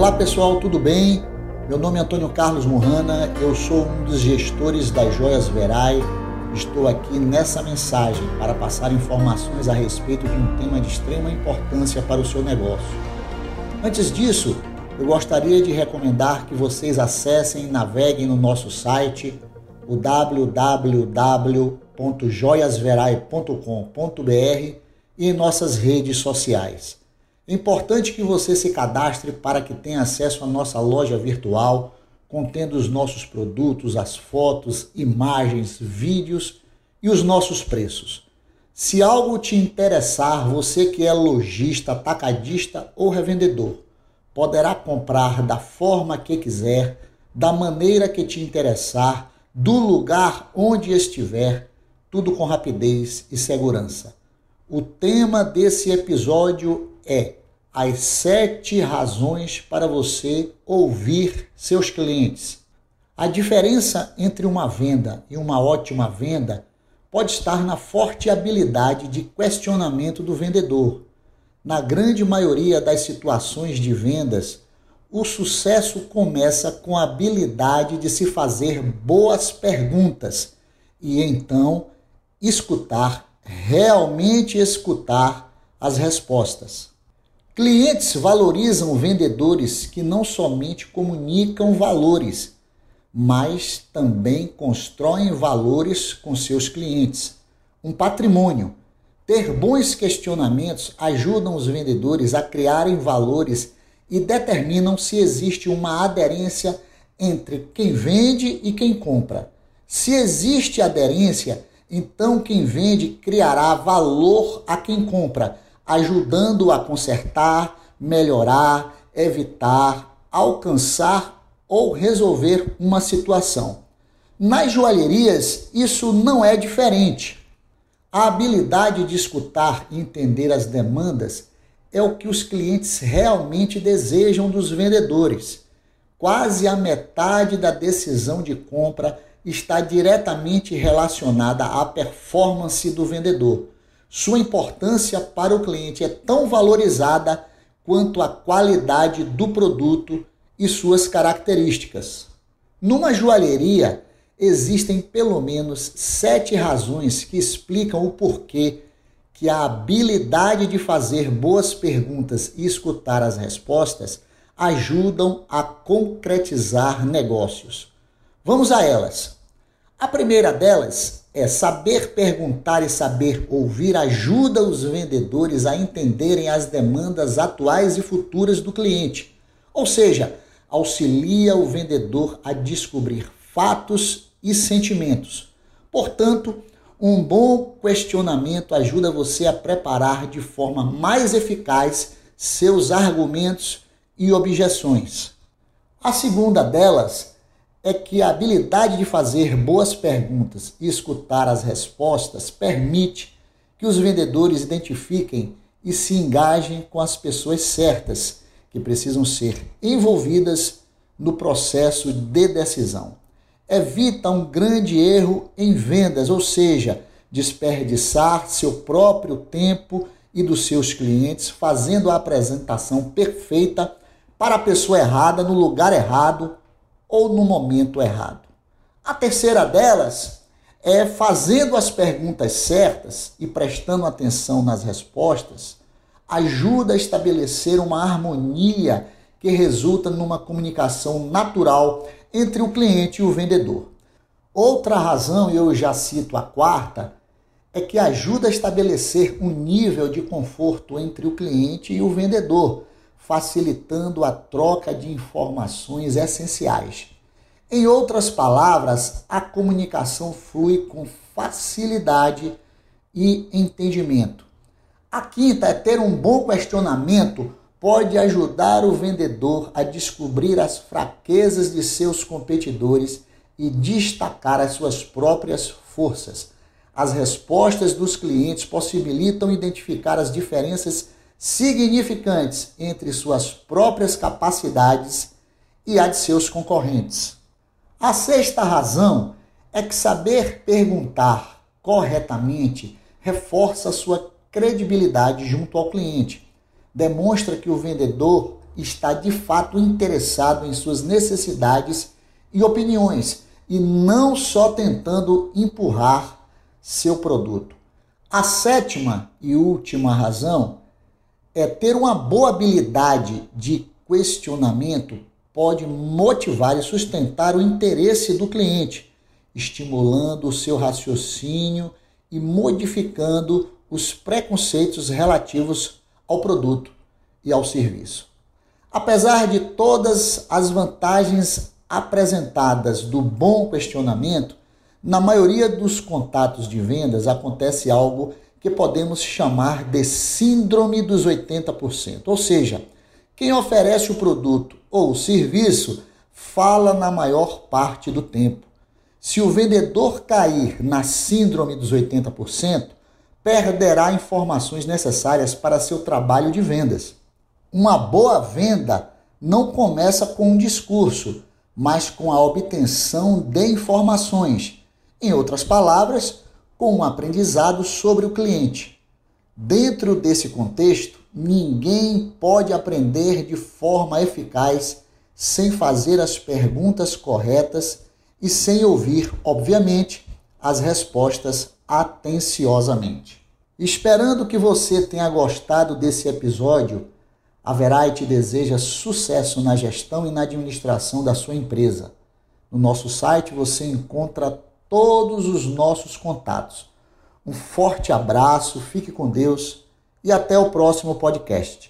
Olá pessoal, tudo bem? Meu nome é Antônio Carlos Murrana, eu sou um dos gestores das Joias Verai. Estou aqui nessa mensagem para passar informações a respeito de um tema de extrema importância para o seu negócio. Antes disso, eu gostaria de recomendar que vocês acessem e naveguem no nosso site, o www.joiasverai.com.br e em nossas redes sociais. É importante que você se cadastre para que tenha acesso à nossa loja virtual, contendo os nossos produtos, as fotos, imagens, vídeos e os nossos preços. Se algo te interessar, você que é lojista, atacadista ou revendedor, poderá comprar da forma que quiser, da maneira que te interessar, do lugar onde estiver, tudo com rapidez e segurança. O tema desse episódio é as sete razões para você ouvir seus clientes. A diferença entre uma venda e uma ótima venda pode estar na forte habilidade de questionamento do vendedor. Na grande maioria das situações de vendas, o sucesso começa com a habilidade de se fazer boas perguntas e então escutar, realmente escutar as respostas. Clientes valorizam vendedores que não somente comunicam valores, mas também constroem valores com seus clientes, um patrimônio. Ter bons questionamentos ajudam os vendedores a criarem valores e determinam se existe uma aderência entre quem vende e quem compra. Se existe aderência, então quem vende criará valor a quem compra, ajudando a consertar, melhorar, evitar, alcançar ou resolver uma situação. Nas joalherias, isso não é diferente. A habilidade de escutar e entender as demandas é o que os clientes realmente desejam dos vendedores. Quase a metade da decisão de compra está diretamente relacionada à performance do vendedor. Sua importância para o cliente é tão valorizada quanto a qualidade do produto e suas características. Numa joalheria, existem pelo menos sete razões que explicam o porquê que a habilidade de fazer boas perguntas e escutar as respostas ajudam a concretizar negócios. Vamos a elas. A primeira delas é saber perguntar e saber ouvir ajuda os vendedores a entenderem as demandas atuais e futuras do cliente. Ou seja, auxilia o vendedor a descobrir fatos e sentimentos. Portanto, um bom questionamento ajuda você a preparar de forma mais eficaz seus argumentos e objeções. A segunda delas é que a habilidade de fazer boas perguntas e escutar as respostas permite que os vendedores identifiquem e se engajem com as pessoas certas que precisam ser envolvidas no processo de decisão. Evita um grande erro em vendas, ou seja, desperdiçar seu próprio tempo e dos seus clientes fazendo a apresentação perfeita para a pessoa errada, no lugar errado ou no momento errado. A terceira delas é fazendo as perguntas certas e prestando atenção nas respostas, ajuda a estabelecer uma harmonia que resulta numa comunicação natural entre o cliente e o vendedor. Outra razão, e eu já cito a quarta, é que ajuda a estabelecer um nível de conforto entre o cliente e o vendedor, facilitando a troca de informações essenciais. Em outras palavras, a comunicação flui com facilidade e entendimento. A quinta é ter um bom questionamento pode ajudar o vendedor a descobrir as fraquezas de seus competidores e destacar as suas próprias forças. As respostas dos clientes possibilitam identificar as diferenças significantes entre suas próprias capacidades e a de seus concorrentes. A sexta razão é que saber perguntar corretamente reforça sua credibilidade junto ao cliente demonstra que o vendedor está de fato interessado em suas necessidades e opiniões e não só tentando empurrar seu produto. A sétima e última razão é ter uma boa habilidade de questionamento pode motivar e sustentar o interesse do cliente, estimulando o seu raciocínio e modificando os preconceitos relativos ao produto e ao serviço. Apesar de todas as vantagens apresentadas do bom questionamento, na maioria dos contatos de vendas acontece algo que podemos chamar de síndrome dos 80%. Ou seja, quem oferece o produto ou o serviço fala na maior parte do tempo. Se o vendedor cair na síndrome dos 80%, perderá informações necessárias para seu trabalho de vendas. Uma boa venda não começa com um discurso, mas com a obtenção de informações. Em outras palavras, com um aprendizado sobre o cliente. Dentro desse contexto, ninguém pode aprender de forma eficaz sem fazer as perguntas corretas e sem ouvir, obviamente, as respostas atenciosamente. Esperando que você tenha gostado desse episódio, a Verite deseja sucesso na gestão e na administração da sua empresa. No nosso site você encontra todos os nossos contatos. Um forte abraço, fique com Deus e até o próximo podcast.